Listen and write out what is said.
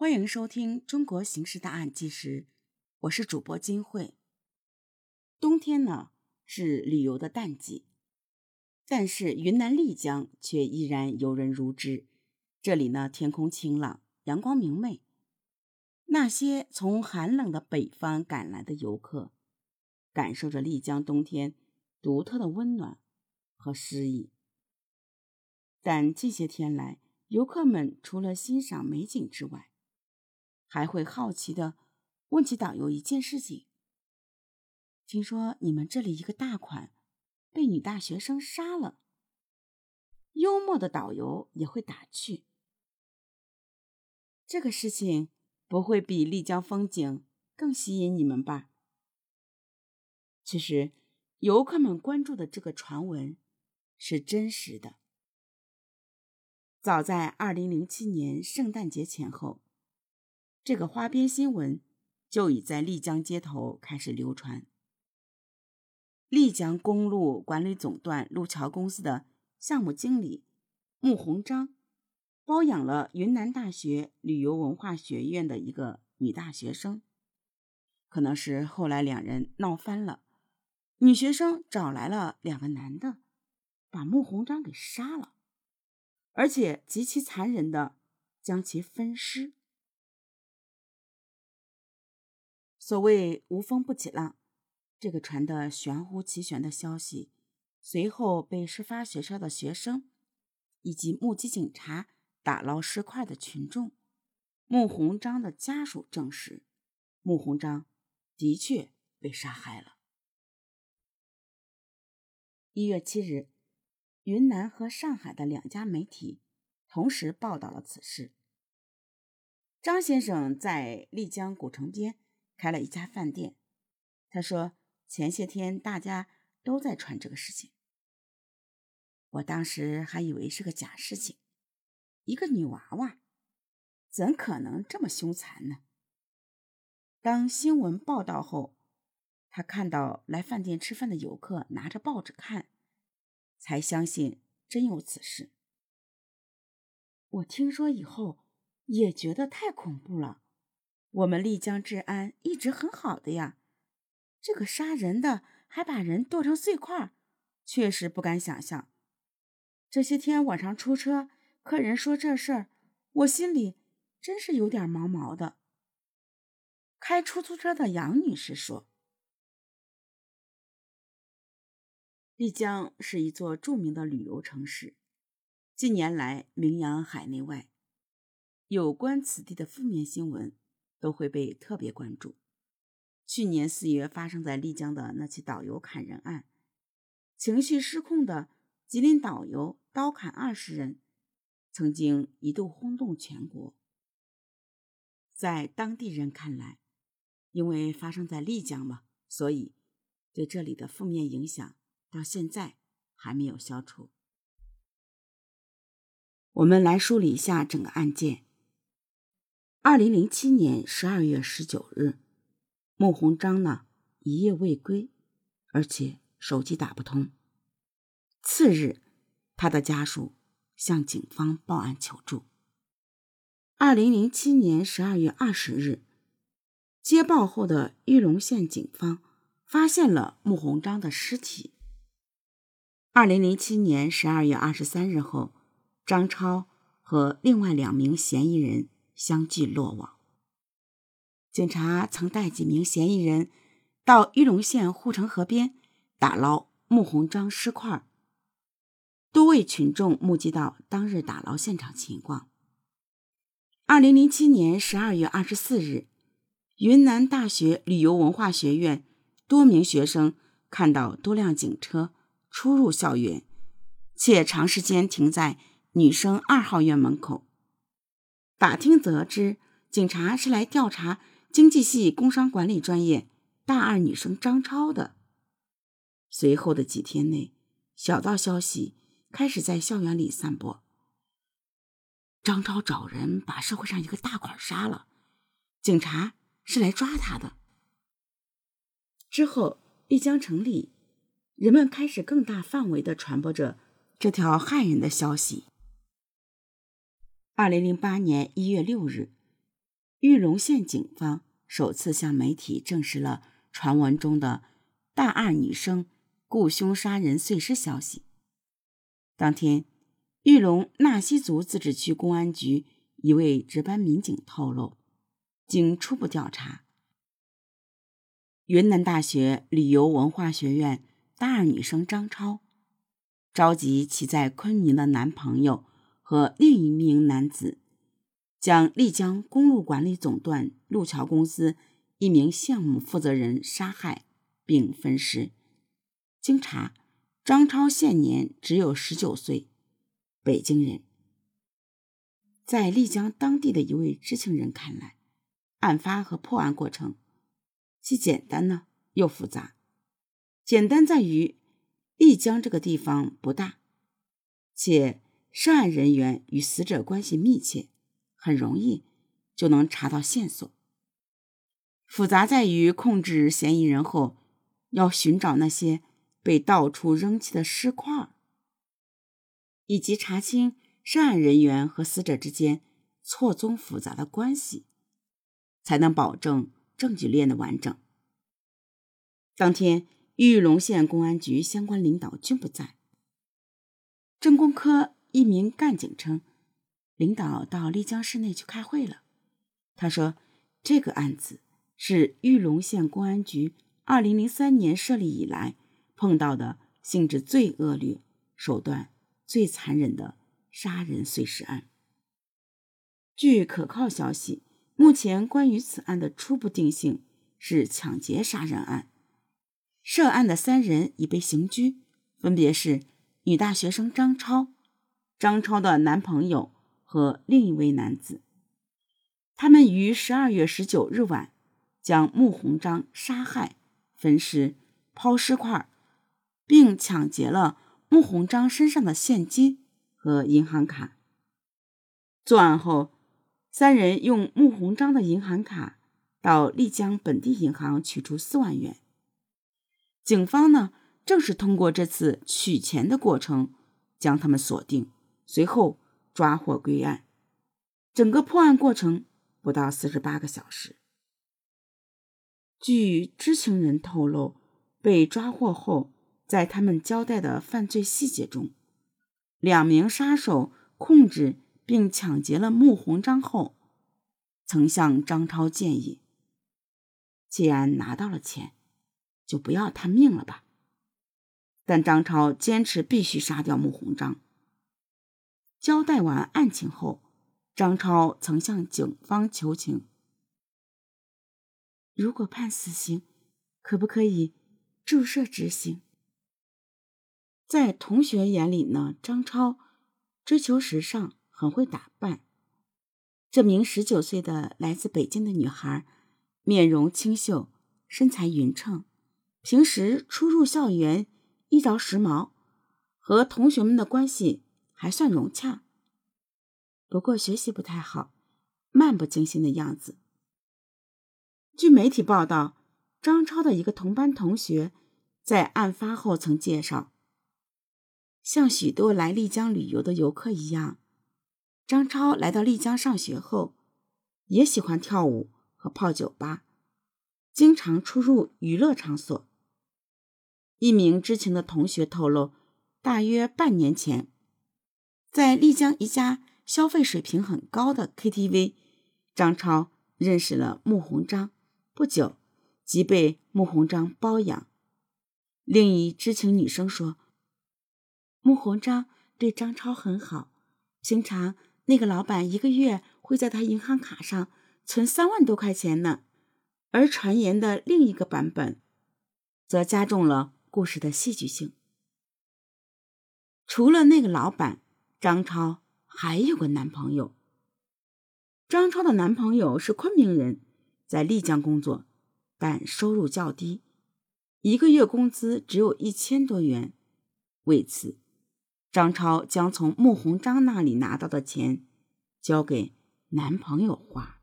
欢迎收听《中国刑事大案纪实》，我是主播金慧。冬天呢是旅游的淡季，但是云南丽江却依然游人如织。这里呢天空晴朗，阳光明媚。那些从寒冷的北方赶来的游客，感受着丽江冬天独特的温暖和诗意。但近些天来，游客们除了欣赏美景之外，还会好奇的问起导游一件事情：听说你们这里一个大款被女大学生杀了。幽默的导游也会打趣：这个事情不会比丽江风景更吸引你们吧？其实，游客们关注的这个传闻是真实的。早在二零零七年圣诞节前后。这个花边新闻就已在丽江街头开始流传。丽江公路管理总段路桥公司的项目经理穆鸿章包养了云南大学旅游文化学院的一个女大学生。可能是后来两人闹翻了，女学生找来了两个男的，把穆鸿章给杀了，而且极其残忍的将其分尸。所谓无风不起浪，这个传的玄乎其玄的消息，随后被事发学校的学生以及目击警察打捞尸块的群众、穆鸿章的家属证实，穆鸿章的确被杀害了。一月七日，云南和上海的两家媒体同时报道了此事。张先生在丽江古城边。开了一家饭店，他说前些天大家都在传这个事情，我当时还以为是个假事情，一个女娃娃，怎可能这么凶残呢？当新闻报道后，他看到来饭店吃饭的游客拿着报纸看，才相信真有此事。我听说以后也觉得太恐怖了。我们丽江治安一直很好的呀，这个杀人的还把人剁成碎块，确实不敢想象。这些天晚上出车，客人说这事儿，我心里真是有点毛毛的。开出租车的杨女士说：“丽江是一座著名的旅游城市，近年来名扬海内外，有关此地的负面新闻。”都会被特别关注。去年四月发生在丽江的那起导游砍人案，情绪失控的吉林导游刀砍二十人，曾经一度轰动全国。在当地人看来，因为发生在丽江嘛，所以对这里的负面影响到现在还没有消除。我们来梳理一下整个案件。二零零七年十二月十九日，穆鸿章呢一夜未归，而且手机打不通。次日，他的家属向警方报案求助。二零零七年十二月二十日，接报后的玉龙县警方发现了穆鸿章的尸体。二零零七年十二月二十三日后，张超和另外两名嫌疑人。相继落网。警察曾带几名嫌疑人到玉龙县护城河边打捞穆鸿章尸块。多位群众目击到当日打捞现场情况。二零零七年十二月二十四日，云南大学旅游文化学院多名学生看到多辆警车出入校园，且长时间停在女生二号院门口。打听得知，警察是来调查经济系工商管理专业大二女生张超的。随后的几天内，小道消息开始在校园里散播：张超找人把社会上一个大款杀了，警察是来抓他的。之后，丽江城里，人们开始更大范围的传播着这条骇人的消息。二零零八年一月六日，玉龙县警方首次向媒体证实了传闻中的大二女生雇凶杀人碎尸消息。当天，玉龙纳西族自治区公安局一位值班民警透露，经初步调查，云南大学旅游文化学院大二女生张超召集其在昆明的男朋友和另一名男子。将丽江公路管理总段路桥公司一名项目负责人杀害并分尸。经查，张超现年只有十九岁，北京人。在丽江当地的一位知情人看来，案发和破案过程既简单呢又复杂。简单在于丽江这个地方不大，且涉案人员与死者关系密切。很容易就能查到线索。复杂在于控制嫌疑人后，要寻找那些被到处扔弃的尸块，以及查清涉案人员和死者之间错综复杂的关系，才能保证证据链的完整。当天，玉龙县公安局相关领导均不在。政工科一名干警称。领导到丽江市内去开会了。他说：“这个案子是玉龙县公安局二零零三年设立以来碰到的性质最恶劣、手段最残忍的杀人碎尸案。据可靠消息，目前关于此案的初步定性是抢劫杀人案。涉案的三人已被刑拘，分别是女大学生张超、张超的男朋友。”和另一位男子，他们于十二月十九日晚将穆鸿章杀害、分尸、抛尸块，并抢劫了穆鸿章身上的现金和银行卡。作案后，三人用穆鸿章的银行卡到丽江本地银行取出四万元。警方呢，正是通过这次取钱的过程将他们锁定，随后。抓获归案，整个破案过程不到四十八个小时。据知情人透露，被抓获后，在他们交代的犯罪细节中，两名杀手控制并抢劫了穆鸿章后，曾向张超建议：“既然拿到了钱，就不要他命了吧。”但张超坚持必须杀掉穆鸿章。交代完案情后，张超曾向警方求情：“如果判死刑，可不可以注射执行？”在同学眼里呢，张超追求时尚，很会打扮。这名十九岁的来自北京的女孩，面容清秀，身材匀称，平时出入校园衣着时髦，和同学们的关系。还算融洽，不过学习不太好，漫不经心的样子。据媒体报道，张超的一个同班同学在案发后曾介绍，像许多来丽江旅游的游客一样，张超来到丽江上学后，也喜欢跳舞和泡酒吧，经常出入娱乐场所。一名知情的同学透露，大约半年前。在丽江一家消费水平很高的 KTV，张超认识了穆鸿章，不久即被穆鸿章包养。另一知情女生说，穆鸿章对张超很好，平常那个老板一个月会在他银行卡上存三万多块钱呢。而传言的另一个版本，则加重了故事的戏剧性。除了那个老板。张超还有个男朋友。张超的男朋友是昆明人，在丽江工作，但收入较低，一个月工资只有一千多元。为此，张超将从穆鸿章那里拿到的钱交给男朋友花。